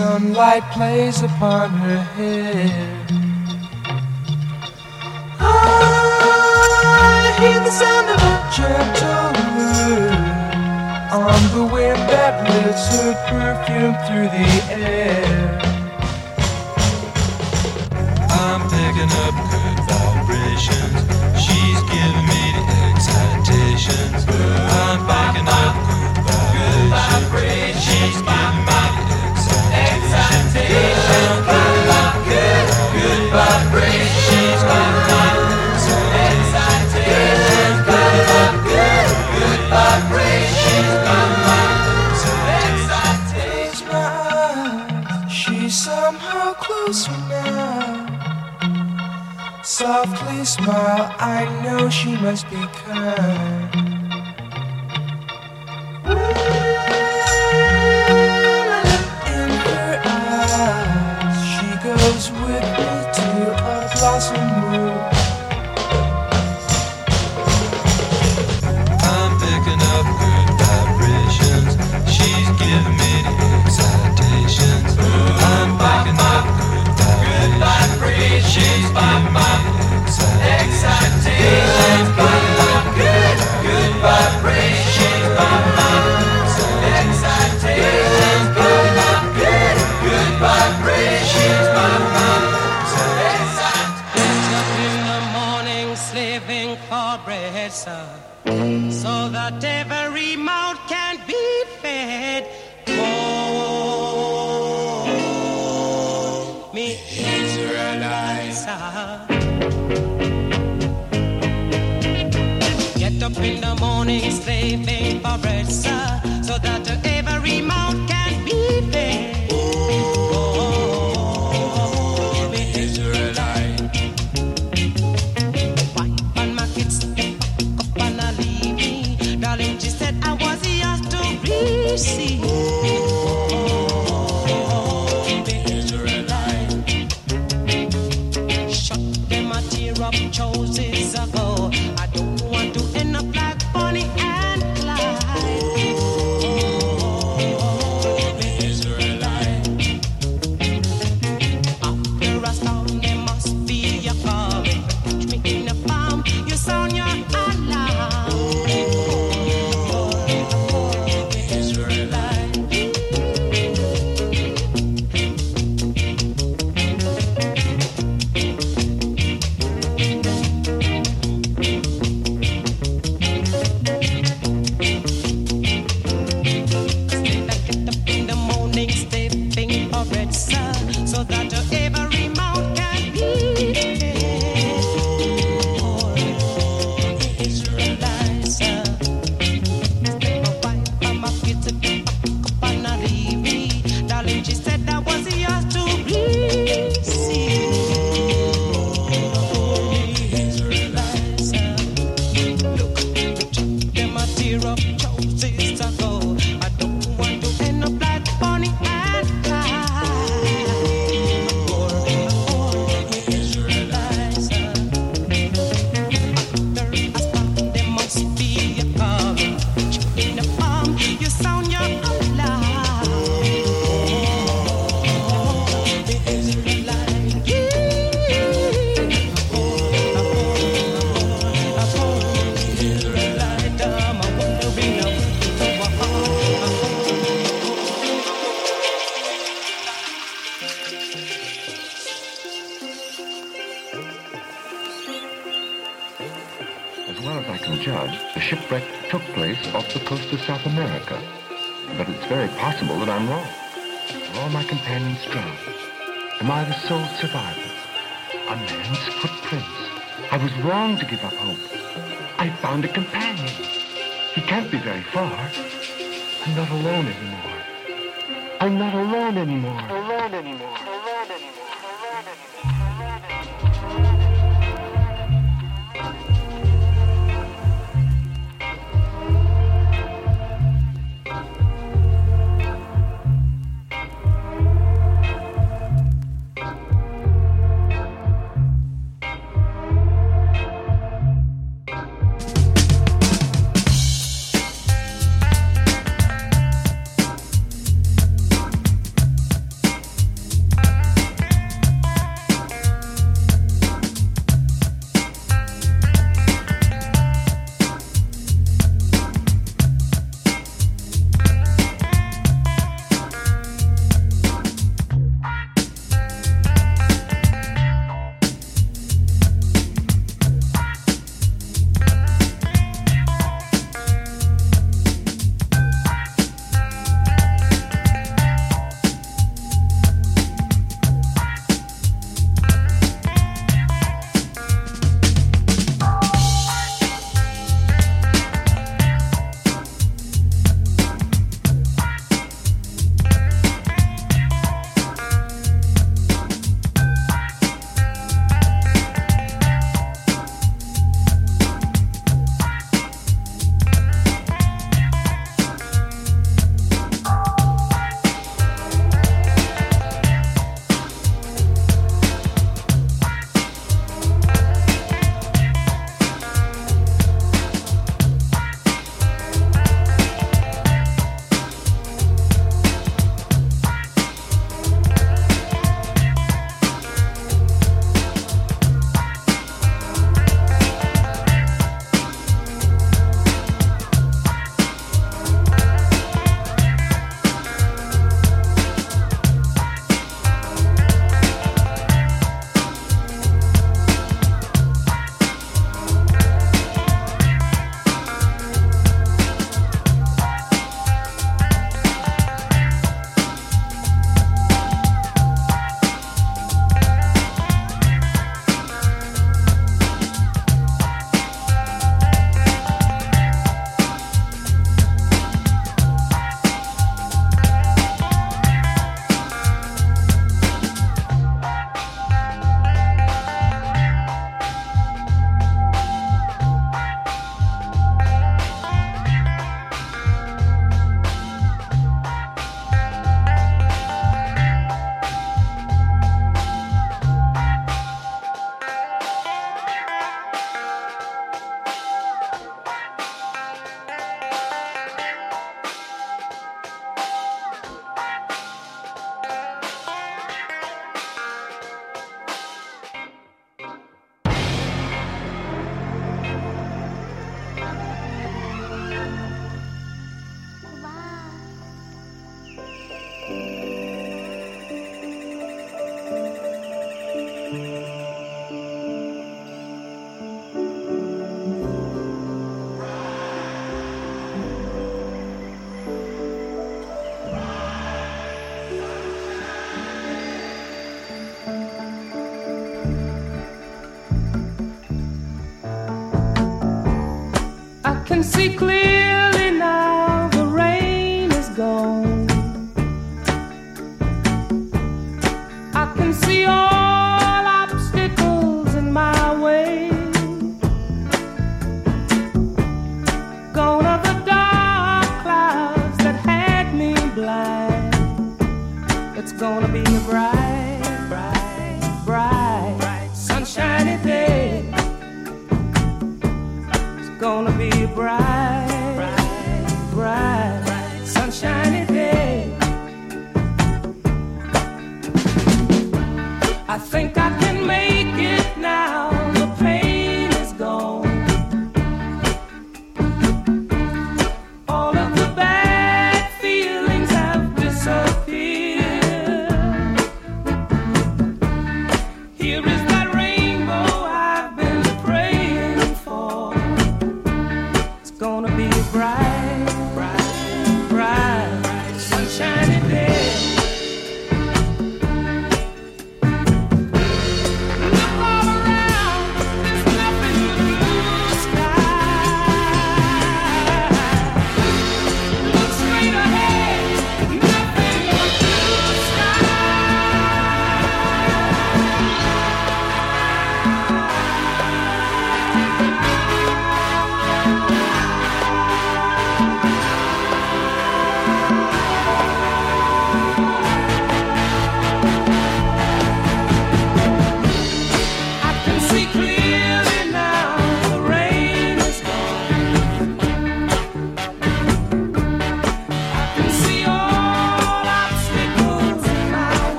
sunlight plays upon her hair. I hear the sound of a gentle on the wind that lifts her perfume through the air.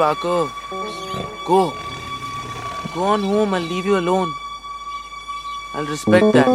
Parker. Go. Go on home. I'll leave you alone. I'll respect that.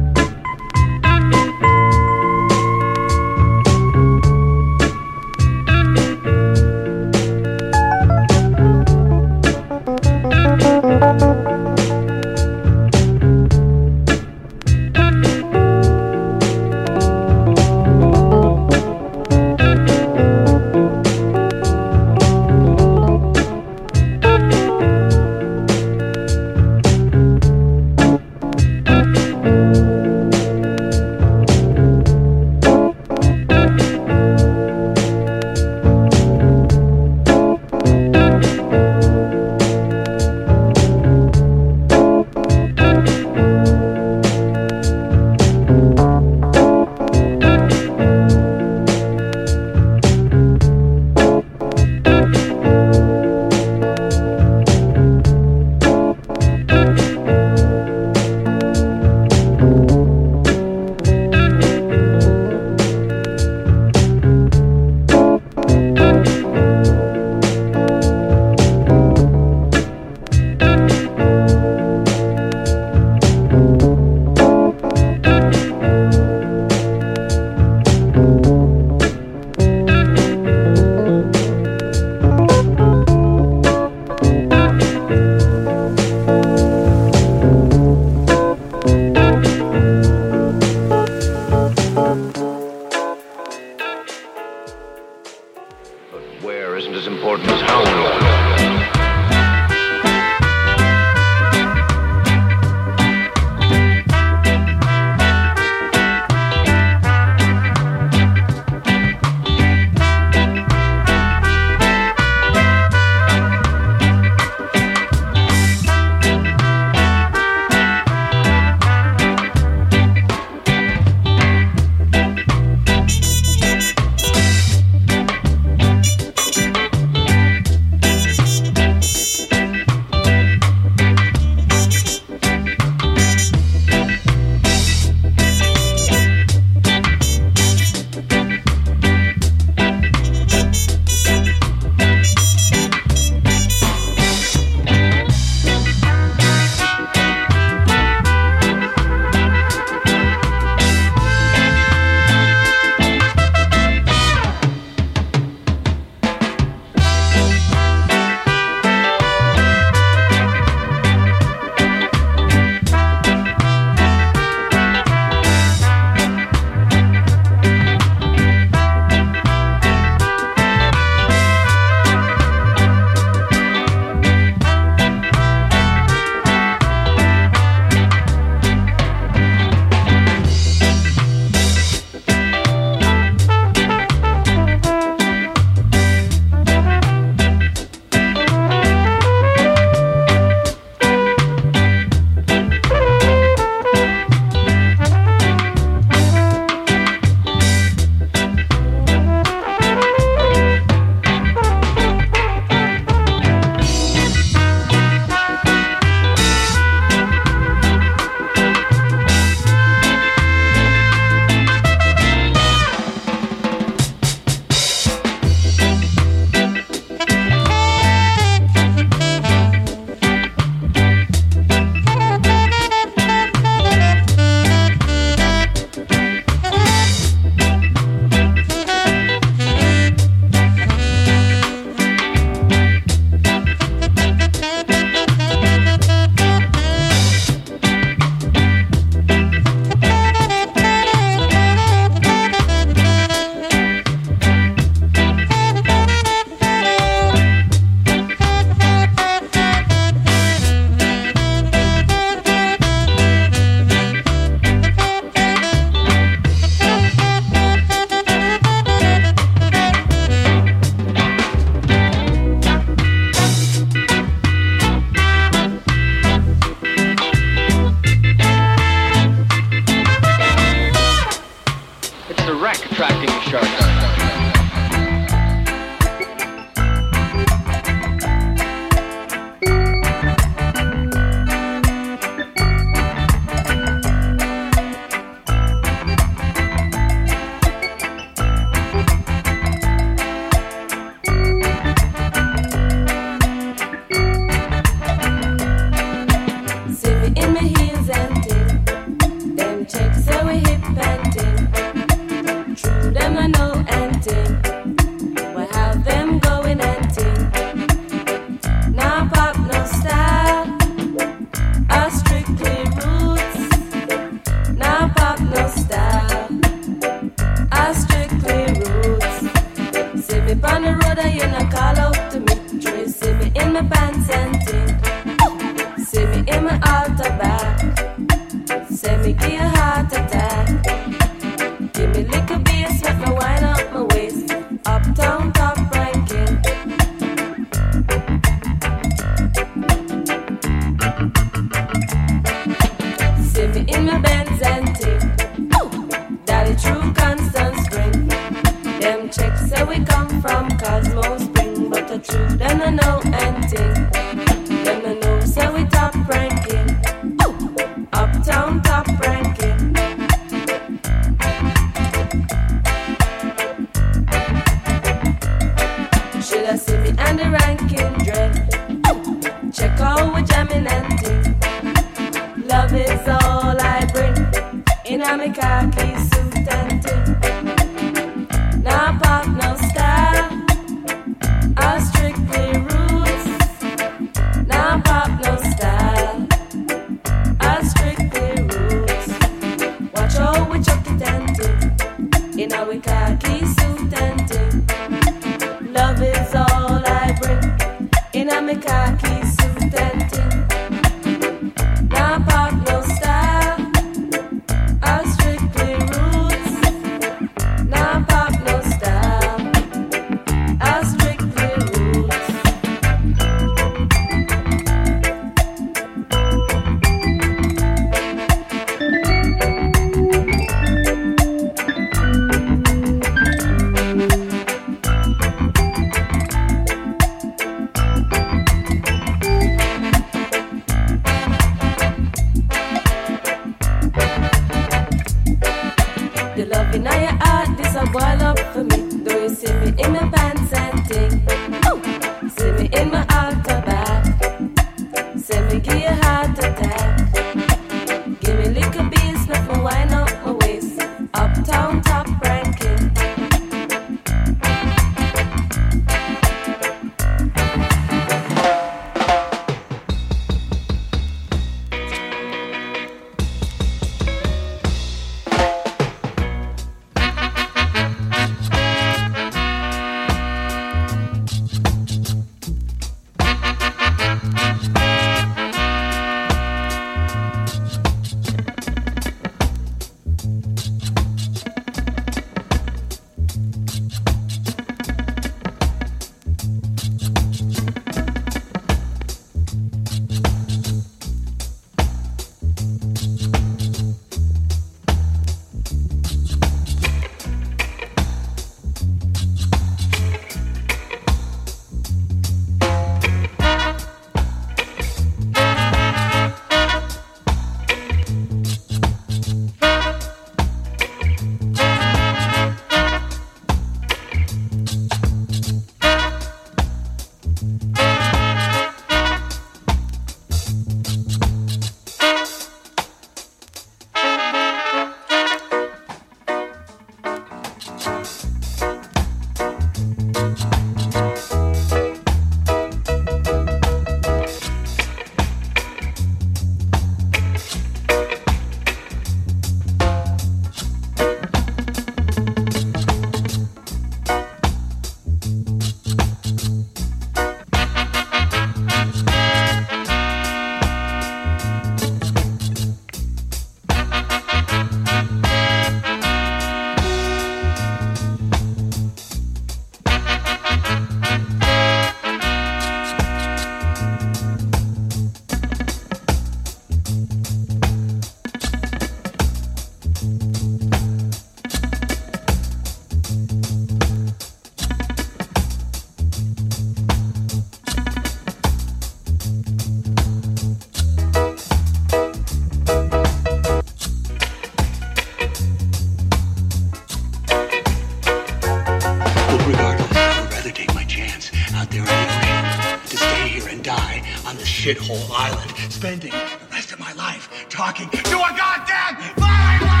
spending the rest of my life talking to a goddamn firework!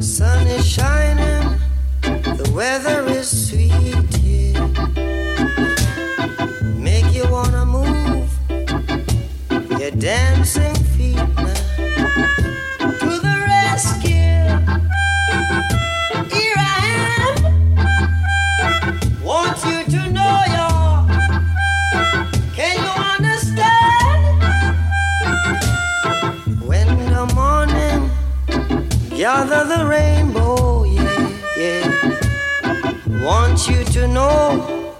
Sun is shining, the weather is sweet here. Make you wanna move, you're dancing. under the rainbow, yeah, yeah. Want you to know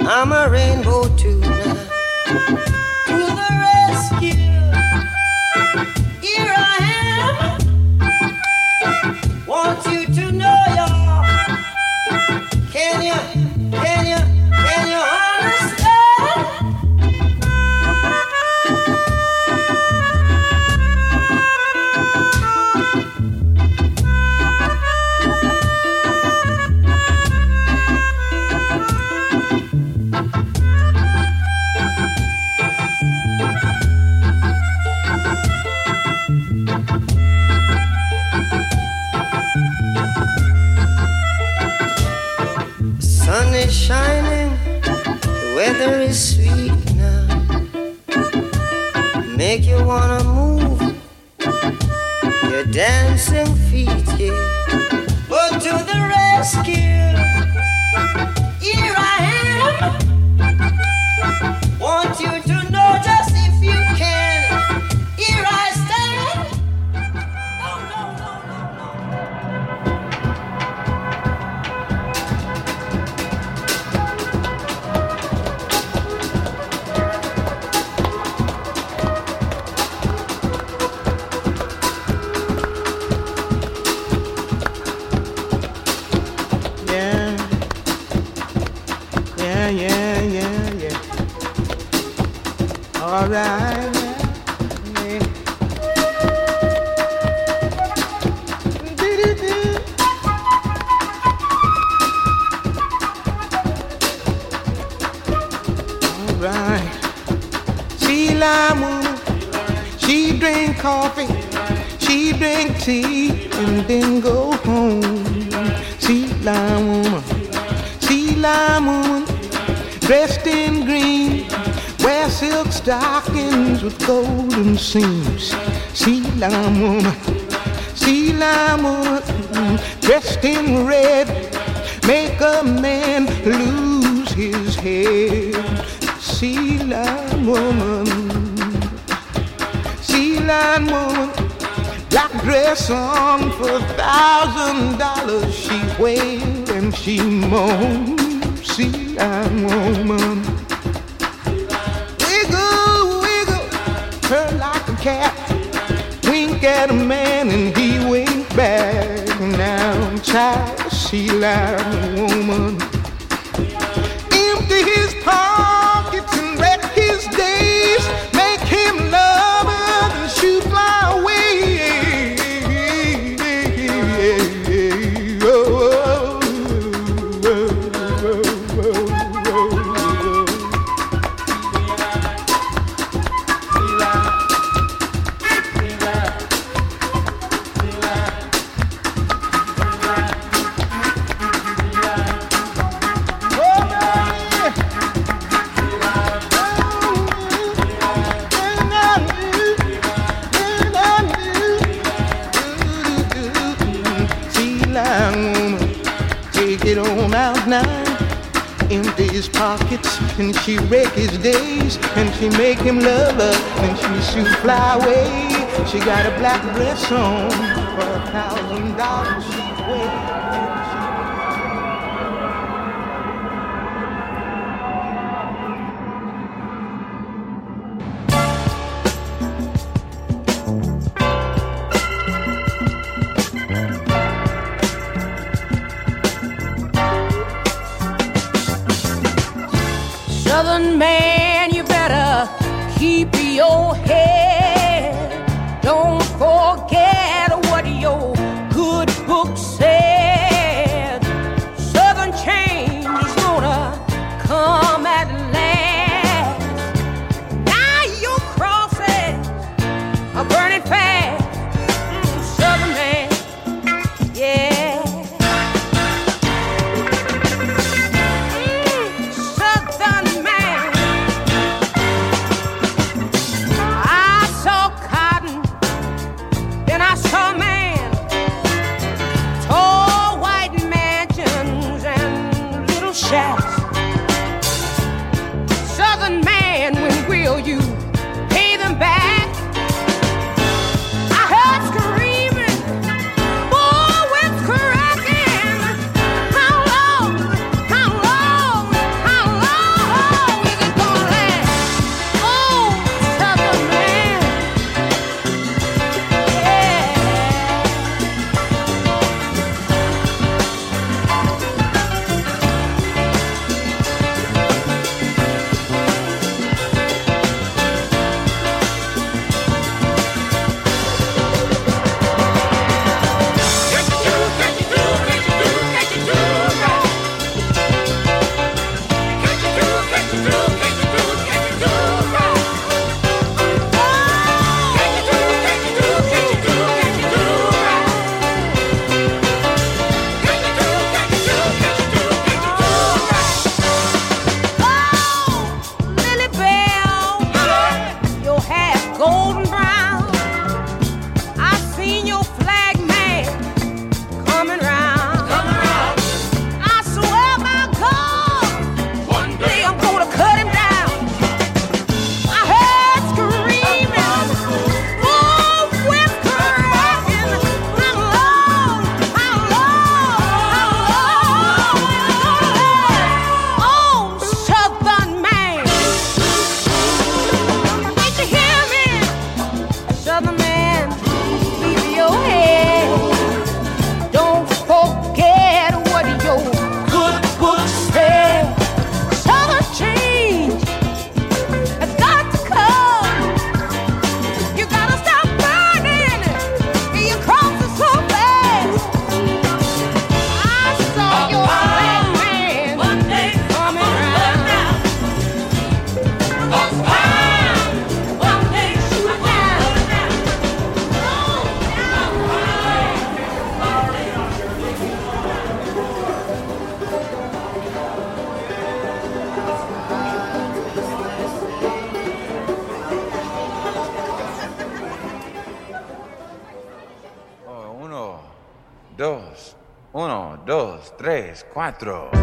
I'm a rainbow too. child, she loved a woman. and she wreck his days, and she make him love her, and she shoot fly away. She got a black dress on for a thousand dollars. quatro.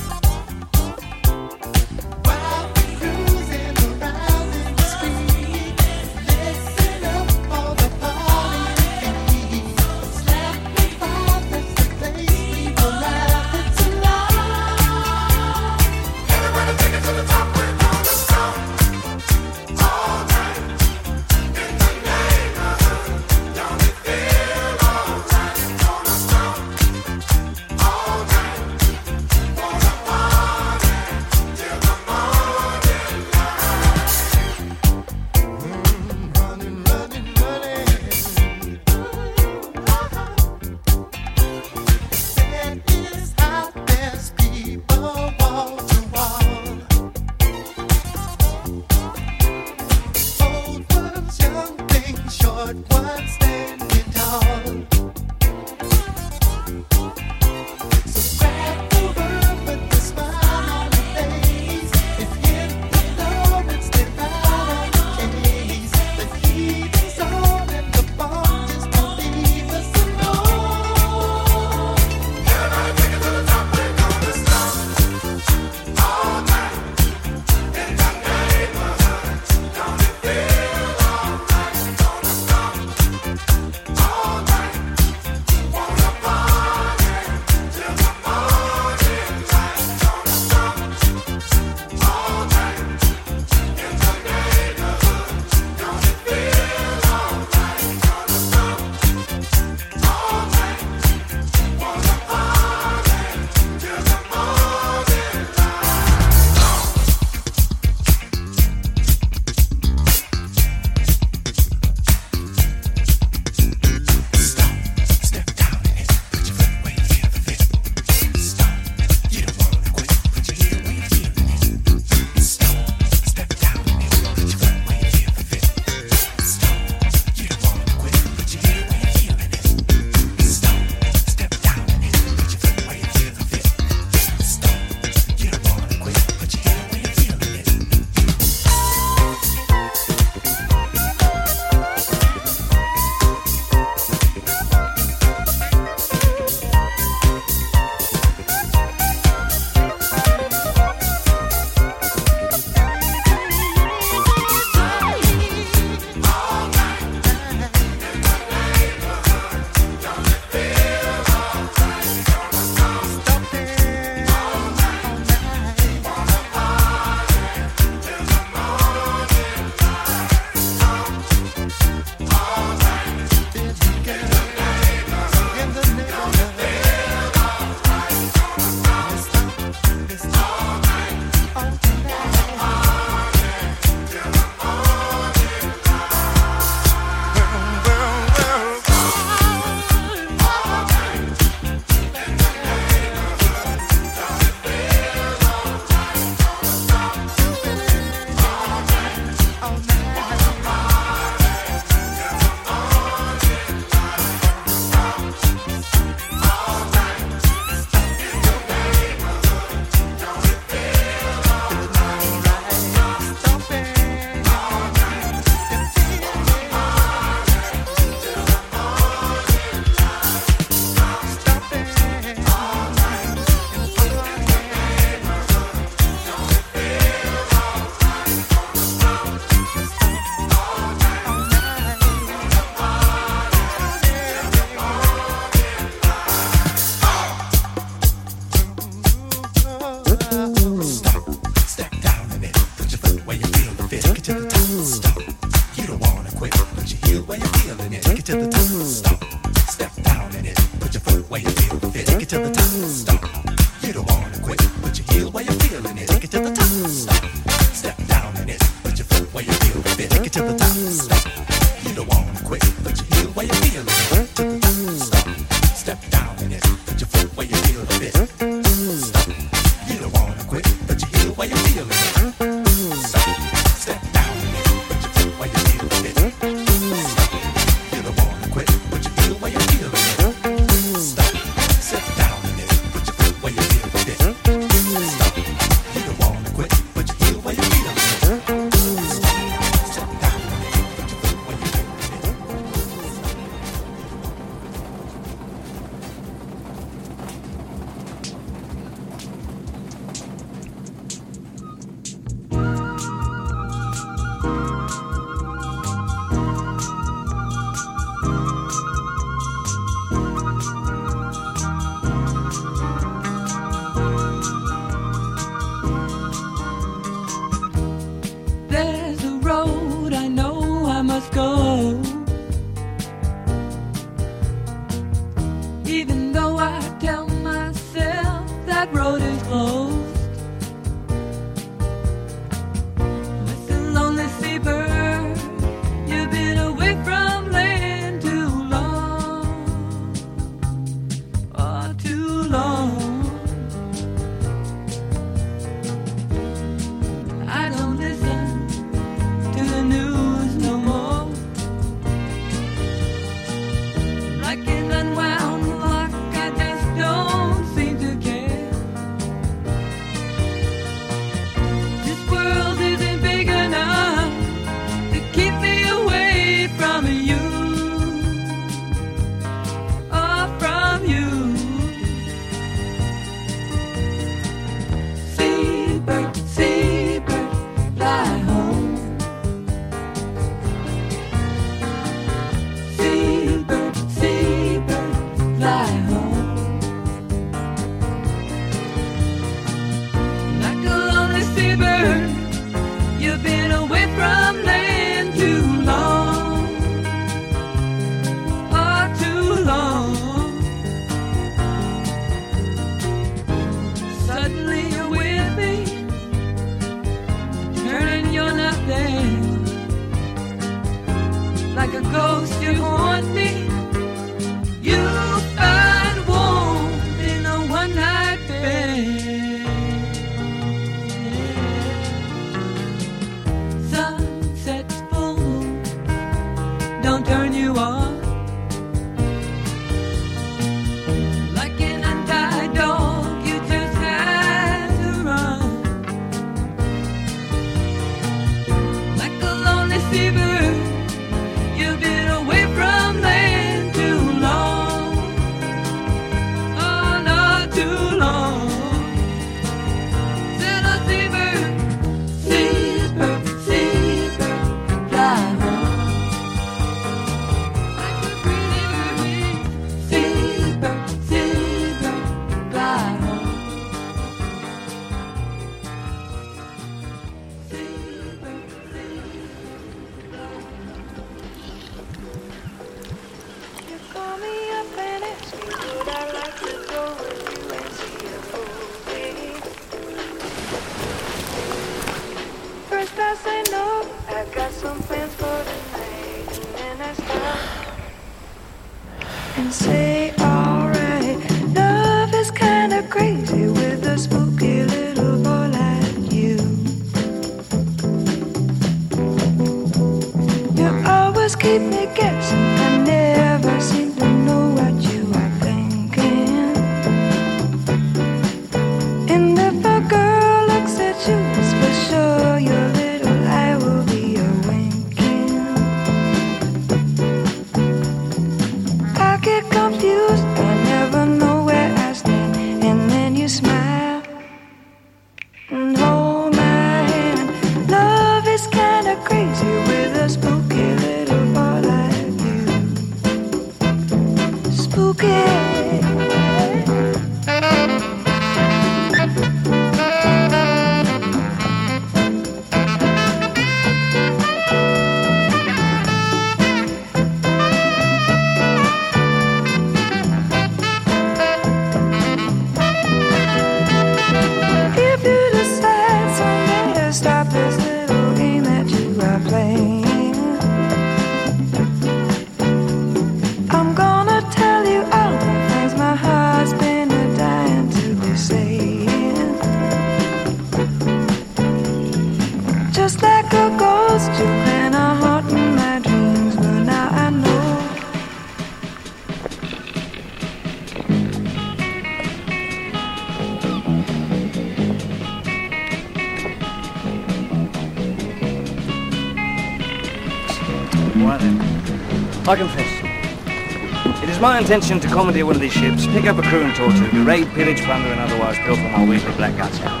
My intention to commandeer one of these ships, pick up a crew and torture, raid, pillage, plunder, and otherwise pilfer my weekly black guts out.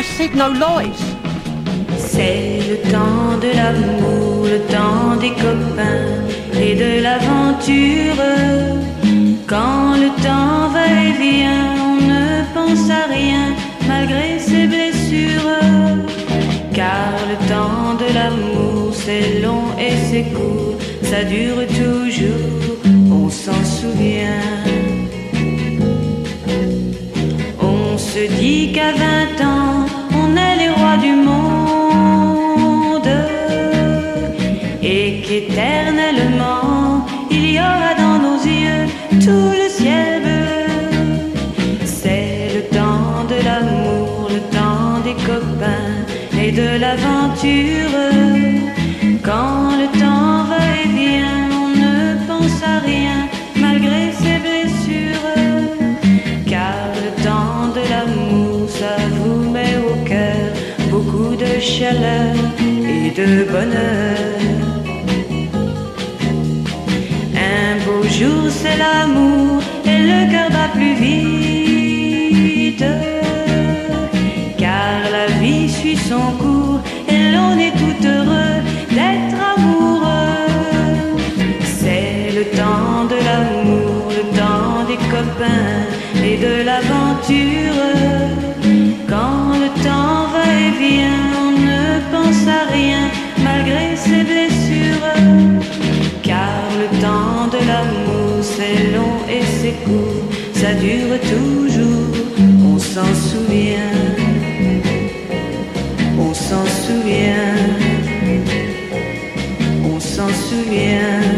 I said no lies. C'est le temps de l'amour, le temps des copains et de l'aventure. Quand le temps va et vient, on ne pense à rien malgré ses blessures. Car le temps de l'amour, c'est long et c'est court, ça dure toujours, on se dit qu'à 20 ans, on est les rois du monde et qu'éternellement, il y aura dans nos yeux tout le ciel bleu. C'est le temps de l'amour, le temps des copains et de l'aventure. Et de bonheur. Un beau jour, c'est l'amour et le cœur bat plus vite. Car la vie suit son cours et l'on est tout heureux d'être amoureux. C'est le temps de l'amour, le temps des copains et de l'aventure. Dure toujours, on s'en souvient. On s'en souvient. On s'en souvient.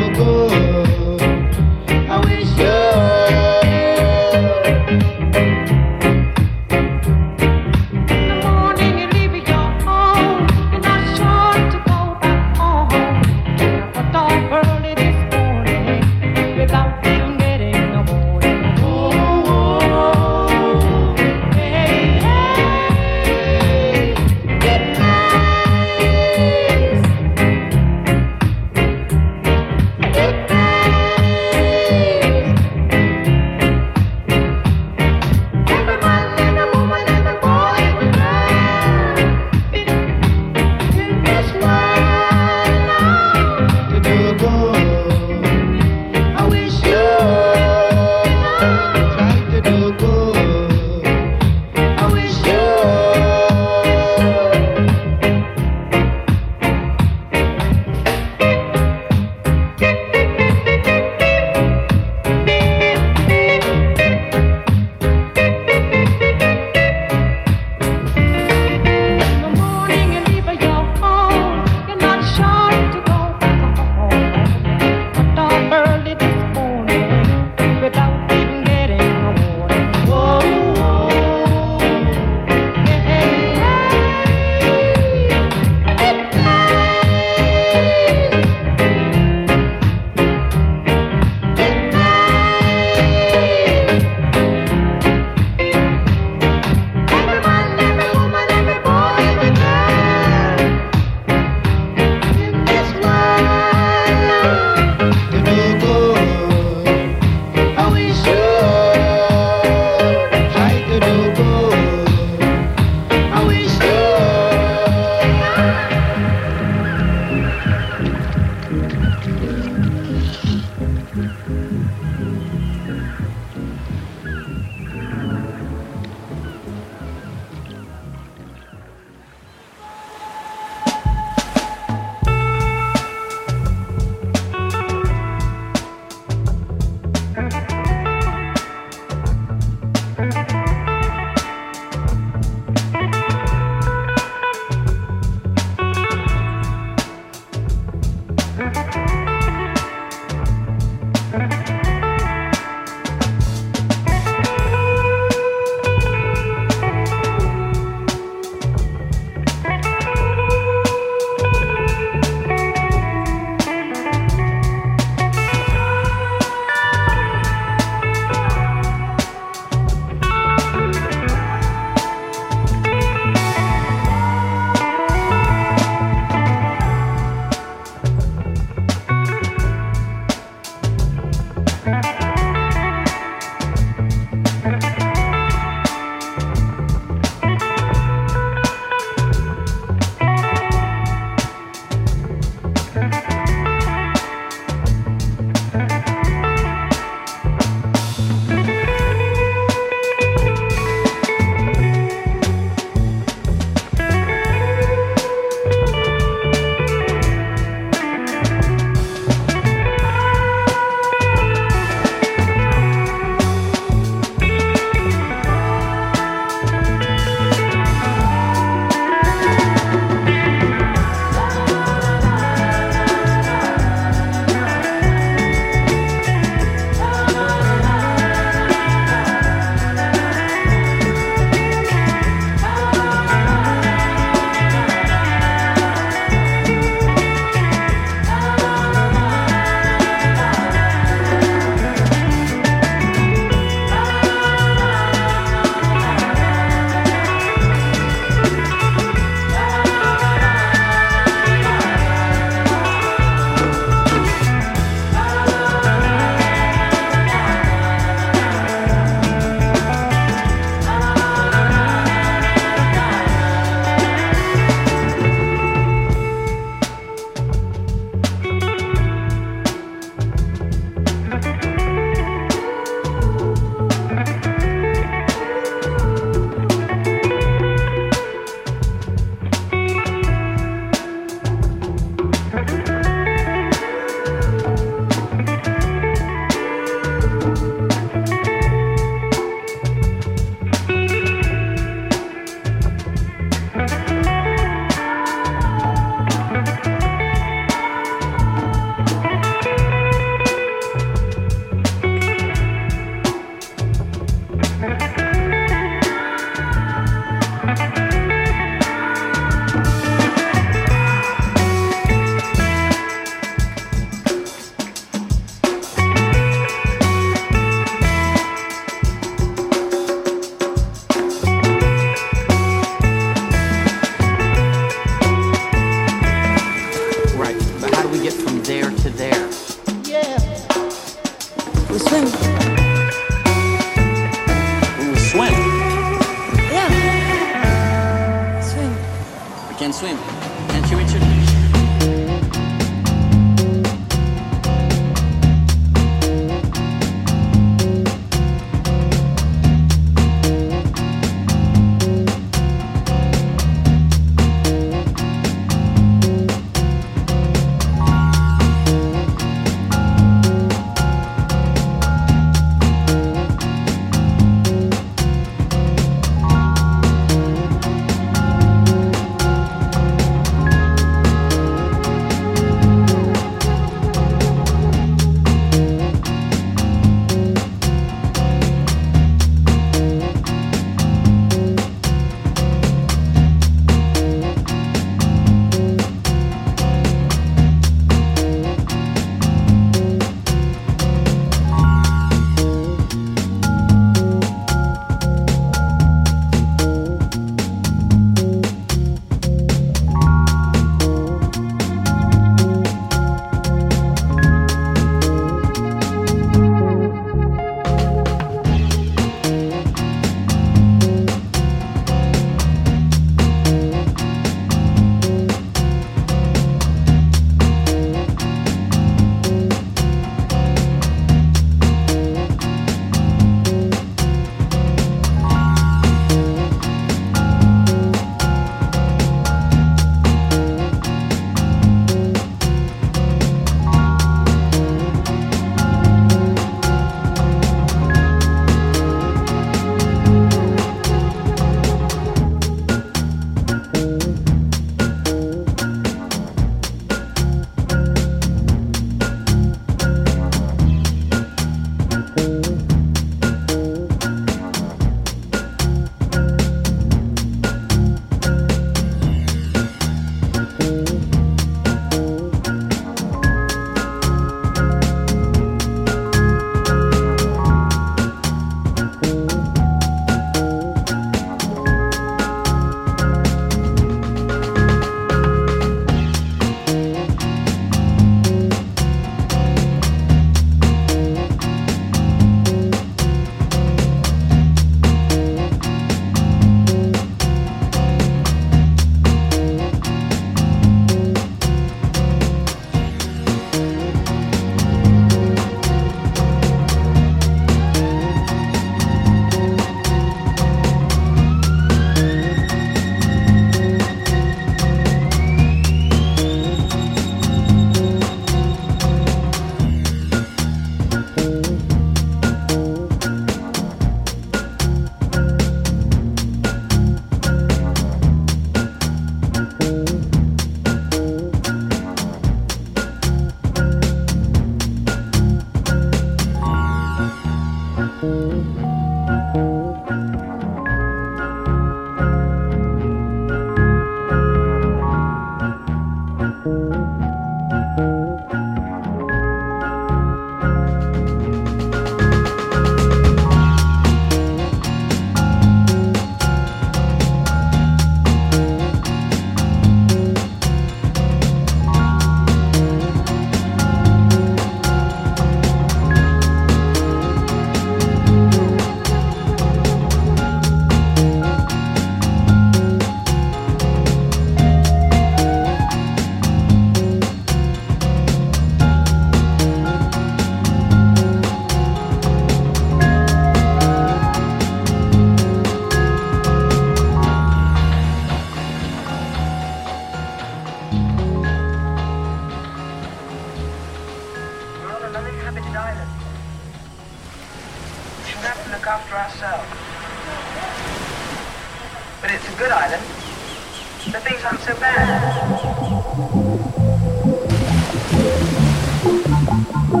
Any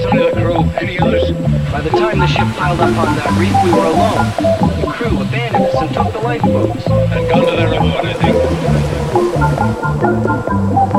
sign of the crew? Any others? By the time the ship piled up on that reef, we were alone. The crew abandoned us and took the lifeboats. And gone to their reward, I think.